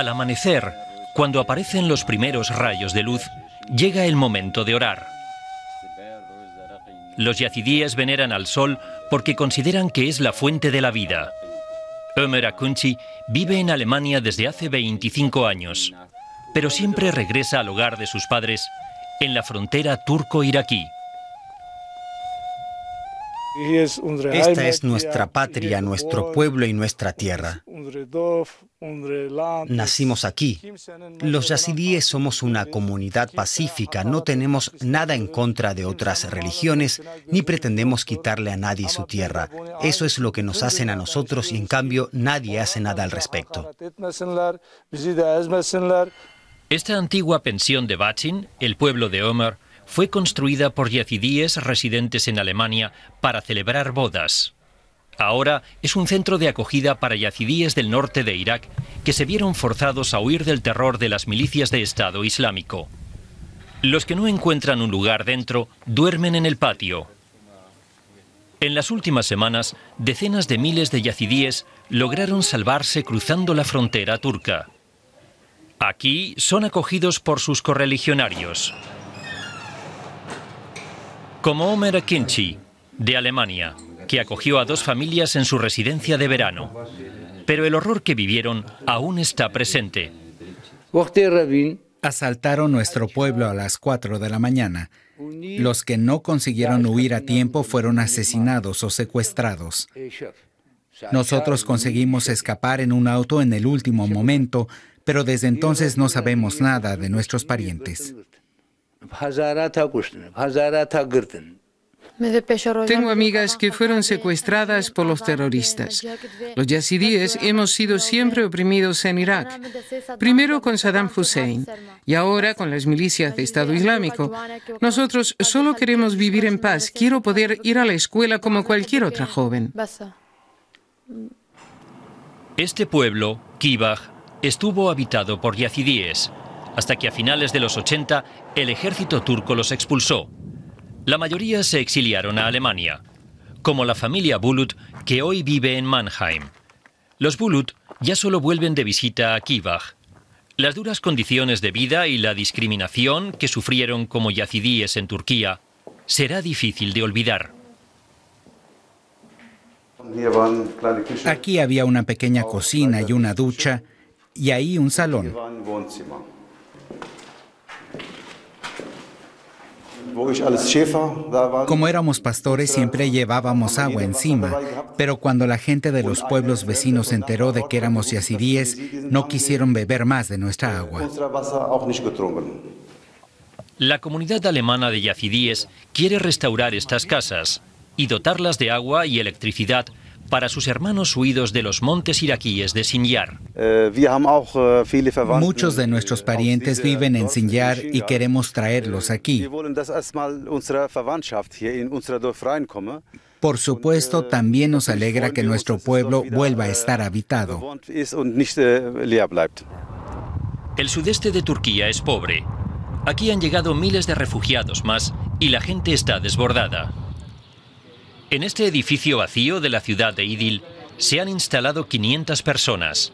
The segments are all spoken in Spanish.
Al amanecer, cuando aparecen los primeros rayos de luz, llega el momento de orar. Los yazidíes veneran al sol porque consideran que es la fuente de la vida. Ömer Akunchi vive en Alemania desde hace 25 años, pero siempre regresa al hogar de sus padres en la frontera turco-iraquí. Esta es nuestra patria, nuestro pueblo y nuestra tierra. Nacimos aquí. Los yazidíes somos una comunidad pacífica, no tenemos nada en contra de otras religiones, ni pretendemos quitarle a nadie su tierra. Eso es lo que nos hacen a nosotros y en cambio nadie hace nada al respecto. Esta antigua pensión de Bachin, el pueblo de Omer, fue construida por yazidíes residentes en Alemania para celebrar bodas. Ahora es un centro de acogida para yazidíes del norte de Irak que se vieron forzados a huir del terror de las milicias de Estado Islámico. Los que no encuentran un lugar dentro duermen en el patio. En las últimas semanas, decenas de miles de yazidíes lograron salvarse cruzando la frontera turca. Aquí son acogidos por sus correligionarios como Omer Akinci, de Alemania, que acogió a dos familias en su residencia de verano. Pero el horror que vivieron aún está presente. Asaltaron nuestro pueblo a las 4 de la mañana. Los que no consiguieron huir a tiempo fueron asesinados o secuestrados. Nosotros conseguimos escapar en un auto en el último momento, pero desde entonces no sabemos nada de nuestros parientes. Tengo amigas que fueron secuestradas por los terroristas. Los yazidíes hemos sido siempre oprimidos en Irak, primero con Saddam Hussein y ahora con las milicias de Estado Islámico. Nosotros solo queremos vivir en paz. Quiero poder ir a la escuela como cualquier otra joven. Este pueblo, Kibaj, estuvo habitado por yazidíes hasta que a finales de los 80 el ejército turco los expulsó. La mayoría se exiliaron a Alemania, como la familia Bulut que hoy vive en Mannheim. Los Bulut ya solo vuelven de visita a Kivach. Las duras condiciones de vida y la discriminación que sufrieron como yazidíes en Turquía será difícil de olvidar. Aquí había una pequeña cocina y una ducha y ahí un salón. Como éramos pastores siempre llevábamos agua encima, pero cuando la gente de los pueblos vecinos se enteró de que éramos yazidíes, no quisieron beber más de nuestra agua. La comunidad alemana de yazidíes quiere restaurar estas casas y dotarlas de agua y electricidad para sus hermanos huidos de los montes iraquíes de Sinjar. Eh, eh, Muchos de nuestros parientes viven en Sinjar y queremos traerlos aquí. Por supuesto, también nos alegra que nuestro pueblo vuelva a estar habitado. El sudeste de Turquía es pobre. Aquí han llegado miles de refugiados más y la gente está desbordada. En este edificio vacío de la ciudad de Idil se han instalado 500 personas.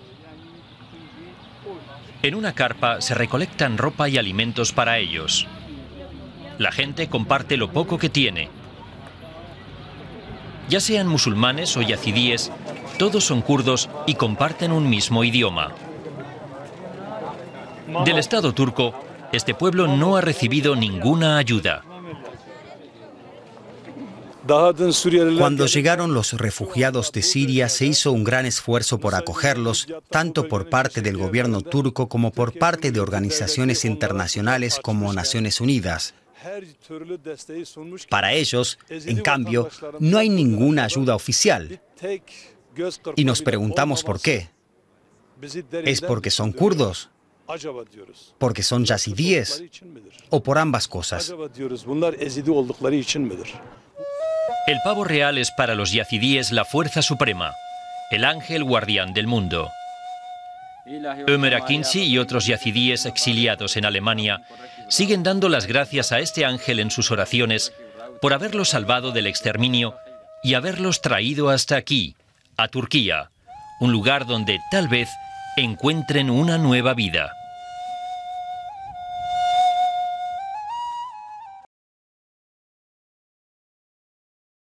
En una carpa se recolectan ropa y alimentos para ellos. La gente comparte lo poco que tiene. Ya sean musulmanes o yazidíes, todos son kurdos y comparten un mismo idioma. Del Estado turco, este pueblo no ha recibido ninguna ayuda. Cuando llegaron los refugiados de Siria se hizo un gran esfuerzo por acogerlos, tanto por parte del gobierno turco como por parte de organizaciones internacionales como Naciones Unidas. Para ellos, en cambio, no hay ninguna ayuda oficial. Y nos preguntamos por qué. ¿Es porque son kurdos? ¿Porque son yazidíes? ¿O por ambas cosas? El pavo real es para los yazidíes la fuerza suprema, el ángel guardián del mundo. Ömer Akinci y otros yazidíes exiliados en Alemania siguen dando las gracias a este ángel en sus oraciones por haberlos salvado del exterminio y haberlos traído hasta aquí, a Turquía, un lugar donde tal vez encuentren una nueva vida.